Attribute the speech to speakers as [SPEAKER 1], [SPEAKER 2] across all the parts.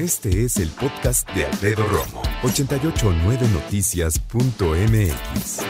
[SPEAKER 1] Este es el podcast de Alfredo Romo, 889noticias.mx.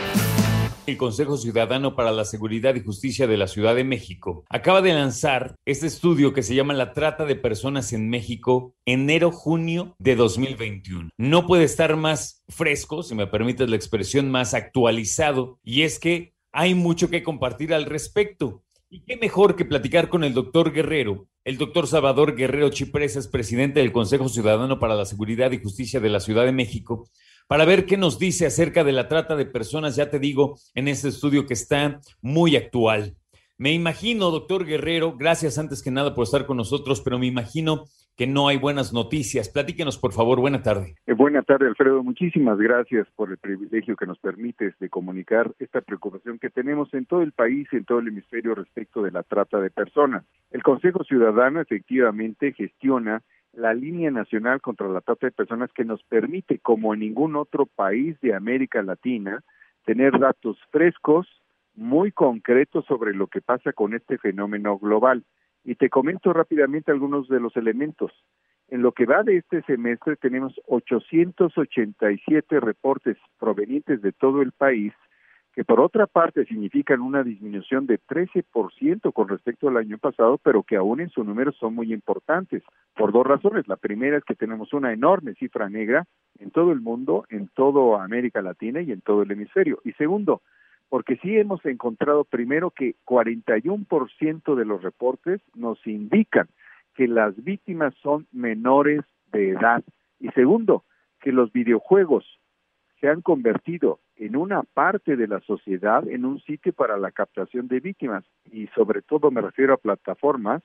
[SPEAKER 2] El Consejo Ciudadano para la Seguridad y Justicia de la Ciudad de México acaba de lanzar este estudio que se llama La trata de personas en México enero-junio de 2021. No puede estar más fresco, si me permites la expresión, más actualizado, y es que hay mucho que compartir al respecto. Y qué mejor que platicar con el doctor Guerrero. El doctor Salvador Guerrero Chipresa es presidente del Consejo Ciudadano para la Seguridad y Justicia de la Ciudad de México, para ver qué nos dice acerca de la trata de personas, ya te digo, en este estudio que está muy actual. Me imagino, doctor Guerrero, gracias antes que nada por estar con nosotros, pero me imagino que no hay buenas noticias. Platíquenos, por favor. Buena tarde.
[SPEAKER 3] Eh, buena tarde, Alfredo. Muchísimas gracias por el privilegio que nos permites de comunicar esta preocupación que tenemos en todo el país, en todo el hemisferio respecto de la trata de personas. El Consejo Ciudadano efectivamente gestiona la línea nacional contra la trata de personas que nos permite, como en ningún otro país de América Latina, tener datos frescos, muy concreto sobre lo que pasa con este fenómeno global. Y te comento rápidamente algunos de los elementos. En lo que va de este semestre tenemos 887 reportes provenientes de todo el país, que por otra parte significan una disminución de 13% con respecto al año pasado, pero que aún en su número son muy importantes, por dos razones. La primera es que tenemos una enorme cifra negra en todo el mundo, en toda América Latina y en todo el hemisferio. Y segundo, porque sí hemos encontrado primero que 41% de los reportes nos indican que las víctimas son menores de edad y segundo, que los videojuegos se han convertido en una parte de la sociedad, en un sitio para la captación de víctimas y sobre todo me refiero a plataformas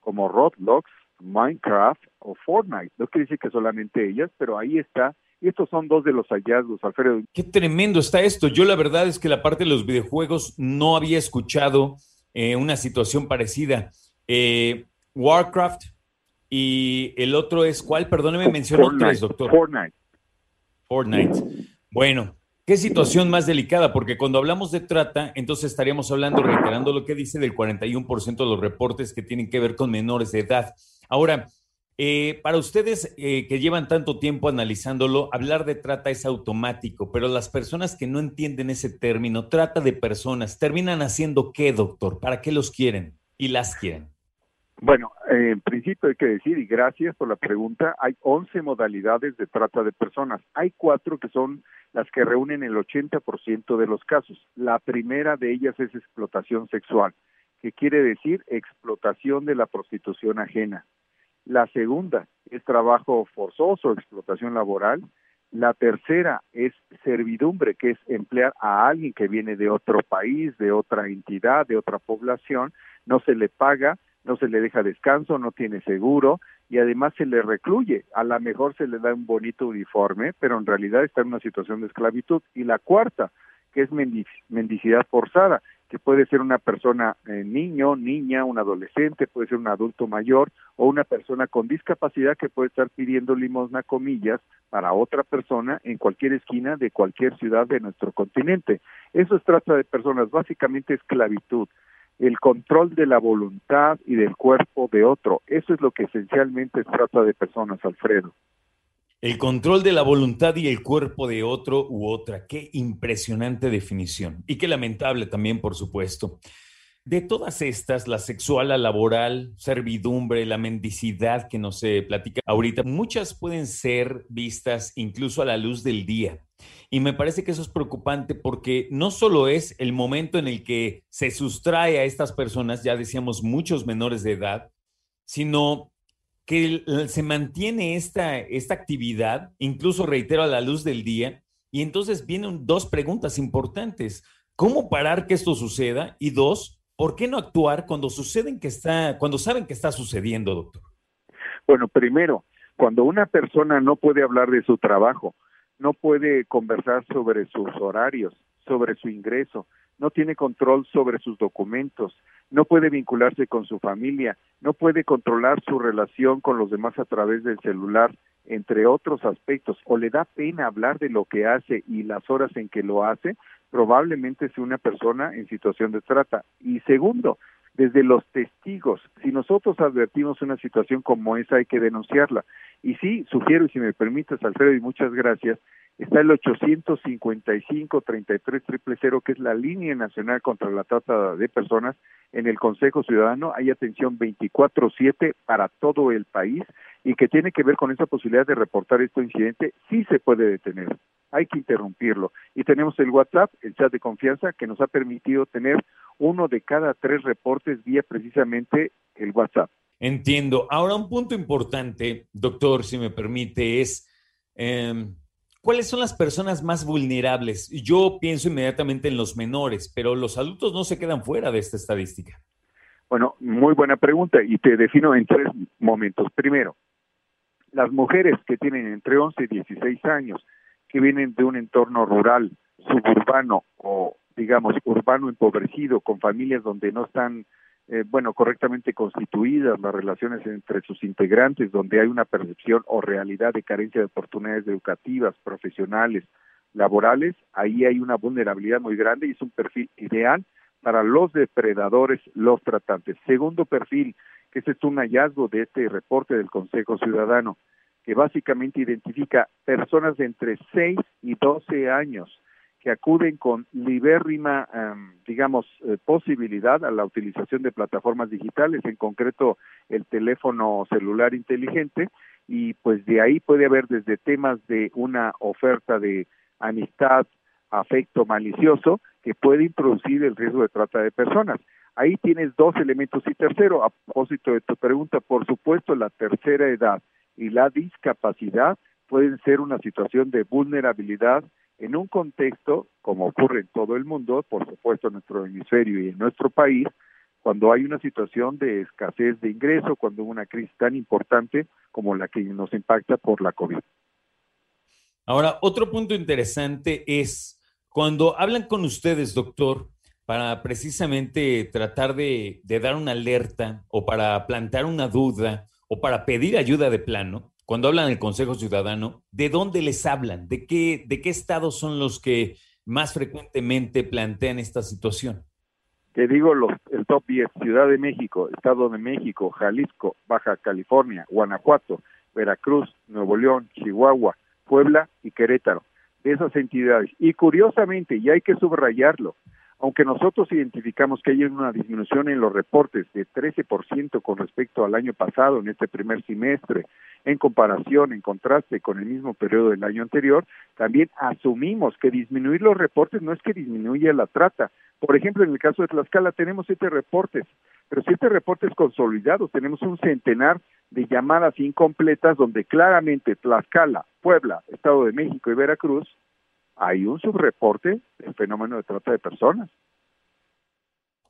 [SPEAKER 3] como Roblox, Minecraft o Fortnite. No quiere decir que solamente ellas, pero ahí está y estos son dos de los hallazgos, Alfredo.
[SPEAKER 2] Qué tremendo está esto. Yo la verdad es que la parte de los videojuegos no había escuchado eh, una situación parecida. Eh, Warcraft y el otro es cuál, perdóneme, mencionó tres, doctor.
[SPEAKER 3] Fortnite.
[SPEAKER 2] Fortnite. Bueno, qué situación más delicada, porque cuando hablamos de trata, entonces estaríamos hablando, reiterando lo que dice, del 41% de los reportes que tienen que ver con menores de edad. Ahora, eh, para ustedes eh, que llevan tanto tiempo analizándolo, hablar de trata es automático, pero las personas que no entienden ese término, trata de personas, terminan haciendo qué, doctor? ¿Para qué los quieren y las quieren?
[SPEAKER 3] Bueno, eh, en principio hay que decir, y gracias por la pregunta, hay 11 modalidades de trata de personas. Hay cuatro que son las que reúnen el 80% de los casos. La primera de ellas es explotación sexual, que quiere decir explotación de la prostitución ajena. La segunda es trabajo forzoso, explotación laboral. La tercera es servidumbre, que es emplear a alguien que viene de otro país, de otra entidad, de otra población, no se le paga, no se le deja descanso, no tiene seguro y además se le recluye. A lo mejor se le da un bonito uniforme, pero en realidad está en una situación de esclavitud. Y la cuarta, que es mendicidad forzada, que puede ser una persona eh, niño, niña, un adolescente, puede ser un adulto mayor o una persona con discapacidad que puede estar pidiendo limosna comillas para otra persona en cualquier esquina de cualquier ciudad de nuestro continente. Eso es trata de personas, básicamente esclavitud, el control de la voluntad y del cuerpo de otro. Eso es lo que esencialmente es trata de personas, Alfredo.
[SPEAKER 2] El control de la voluntad y el cuerpo de otro u otra. Qué impresionante definición. Y qué lamentable también, por supuesto. De todas estas, la sexual, la laboral, servidumbre, la mendicidad que nos se platica ahorita, muchas pueden ser vistas incluso a la luz del día. Y me parece que eso es preocupante porque no solo es el momento en el que se sustrae a estas personas, ya decíamos muchos menores de edad, sino que se mantiene esta, esta actividad, incluso reitero a la luz del día, y entonces vienen dos preguntas importantes. ¿Cómo parar que esto suceda? Y dos, ¿por qué no actuar cuando suceden que está, cuando saben que está sucediendo, doctor?
[SPEAKER 3] Bueno, primero, cuando una persona no puede hablar de su trabajo, no puede conversar sobre sus horarios, sobre su ingreso, no tiene control sobre sus documentos, no puede vincularse con su familia, no puede controlar su relación con los demás a través del celular, entre otros aspectos, o le da pena hablar de lo que hace y las horas en que lo hace, probablemente sea una persona en situación de trata. Y segundo, desde los testigos. Si nosotros advertimos una situación como esa, hay que denunciarla. Y sí, sugiero, y si me permites, Alfredo, y muchas gracias, está el 855-3300, que es la línea nacional contra la trata de personas en el Consejo Ciudadano. Hay atención 24-7 para todo el país y que tiene que ver con esa posibilidad de reportar este incidente, sí se puede detener. Hay que interrumpirlo. Y tenemos el WhatsApp, el chat de confianza, que nos ha permitido tener uno de cada tres reportes vía precisamente el WhatsApp.
[SPEAKER 2] Entiendo. Ahora, un punto importante, doctor, si me permite, es em, cuáles son las personas más vulnerables. Yo pienso inmediatamente en los menores, pero los adultos no se quedan fuera de esta estadística.
[SPEAKER 3] Bueno, muy buena pregunta y te defino en tres momentos. Primero, las mujeres que tienen entre 11 y 16 años, que vienen de un entorno rural, suburbano o digamos, urbano empobrecido, con familias donde no están, eh, bueno, correctamente constituidas las relaciones entre sus integrantes, donde hay una percepción o realidad de carencia de oportunidades educativas, profesionales, laborales, ahí hay una vulnerabilidad muy grande y es un perfil ideal para los depredadores, los tratantes. Segundo perfil, que ese es un hallazgo de este reporte del Consejo Ciudadano, que básicamente identifica personas de entre 6 y 12 años que acuden con libérrima, em, digamos, eh, posibilidad a la utilización de plataformas digitales, en concreto el teléfono celular inteligente, y pues de ahí puede haber desde temas de una oferta de amistad, afecto malicioso, que puede introducir el riesgo de trata de personas. Ahí tienes dos elementos. Y tercero, a propósito de tu pregunta, por supuesto, la tercera edad y la discapacidad pueden ser una situación de vulnerabilidad en un contexto, como ocurre en todo el mundo, por supuesto en nuestro hemisferio y en nuestro país, cuando hay una situación de escasez de ingreso, cuando una crisis tan importante como la que nos impacta por la COVID.
[SPEAKER 2] Ahora, otro punto interesante es cuando hablan con ustedes, doctor, para precisamente tratar de, de dar una alerta o para plantar una duda o para pedir ayuda de plano, cuando hablan del Consejo Ciudadano, ¿de dónde les hablan? ¿De qué, de qué estados son los que más frecuentemente plantean esta situación?
[SPEAKER 3] Te digo los, el top 10, Ciudad de México, Estado de México, Jalisco, Baja California, Guanajuato, Veracruz, Nuevo León, Chihuahua, Puebla y Querétaro, de esas entidades. Y curiosamente, y hay que subrayarlo, aunque nosotros identificamos que hay una disminución en los reportes de 13% con respecto al año pasado en este primer semestre, en comparación, en contraste con el mismo periodo del año anterior, también asumimos que disminuir los reportes no es que disminuya la trata. Por ejemplo, en el caso de Tlaxcala tenemos siete reportes, pero siete reportes consolidados, tenemos un centenar de llamadas incompletas donde claramente Tlaxcala, Puebla, Estado de México y Veracruz hay un subreporte del fenómeno de trata de personas.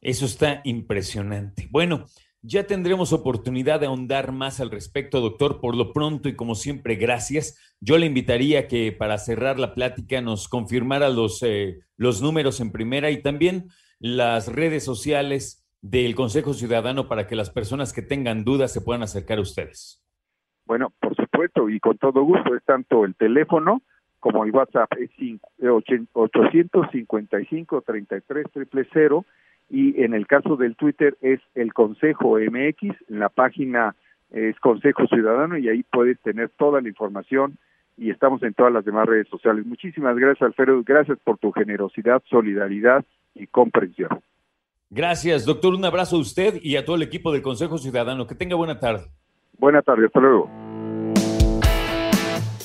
[SPEAKER 2] Eso está impresionante. Bueno, ya tendremos oportunidad de ahondar más al respecto, doctor. Por lo pronto y como siempre, gracias. Yo le invitaría que para cerrar la plática nos confirmara los, eh, los números en primera y también las redes sociales del Consejo Ciudadano para que las personas que tengan dudas se puedan acercar a ustedes.
[SPEAKER 3] Bueno, por supuesto y con todo gusto es tanto el teléfono como el WhatsApp es 855 33 000 y en el caso del Twitter es el Consejo MX, en la página es Consejo Ciudadano y ahí puedes tener toda la información y estamos en todas las demás redes sociales. Muchísimas gracias Alfredo, gracias por tu generosidad, solidaridad y comprensión.
[SPEAKER 2] Gracias, doctor. Un abrazo a usted y a todo el equipo del Consejo Ciudadano. Que tenga buena tarde.
[SPEAKER 3] Buena tarde, hasta luego.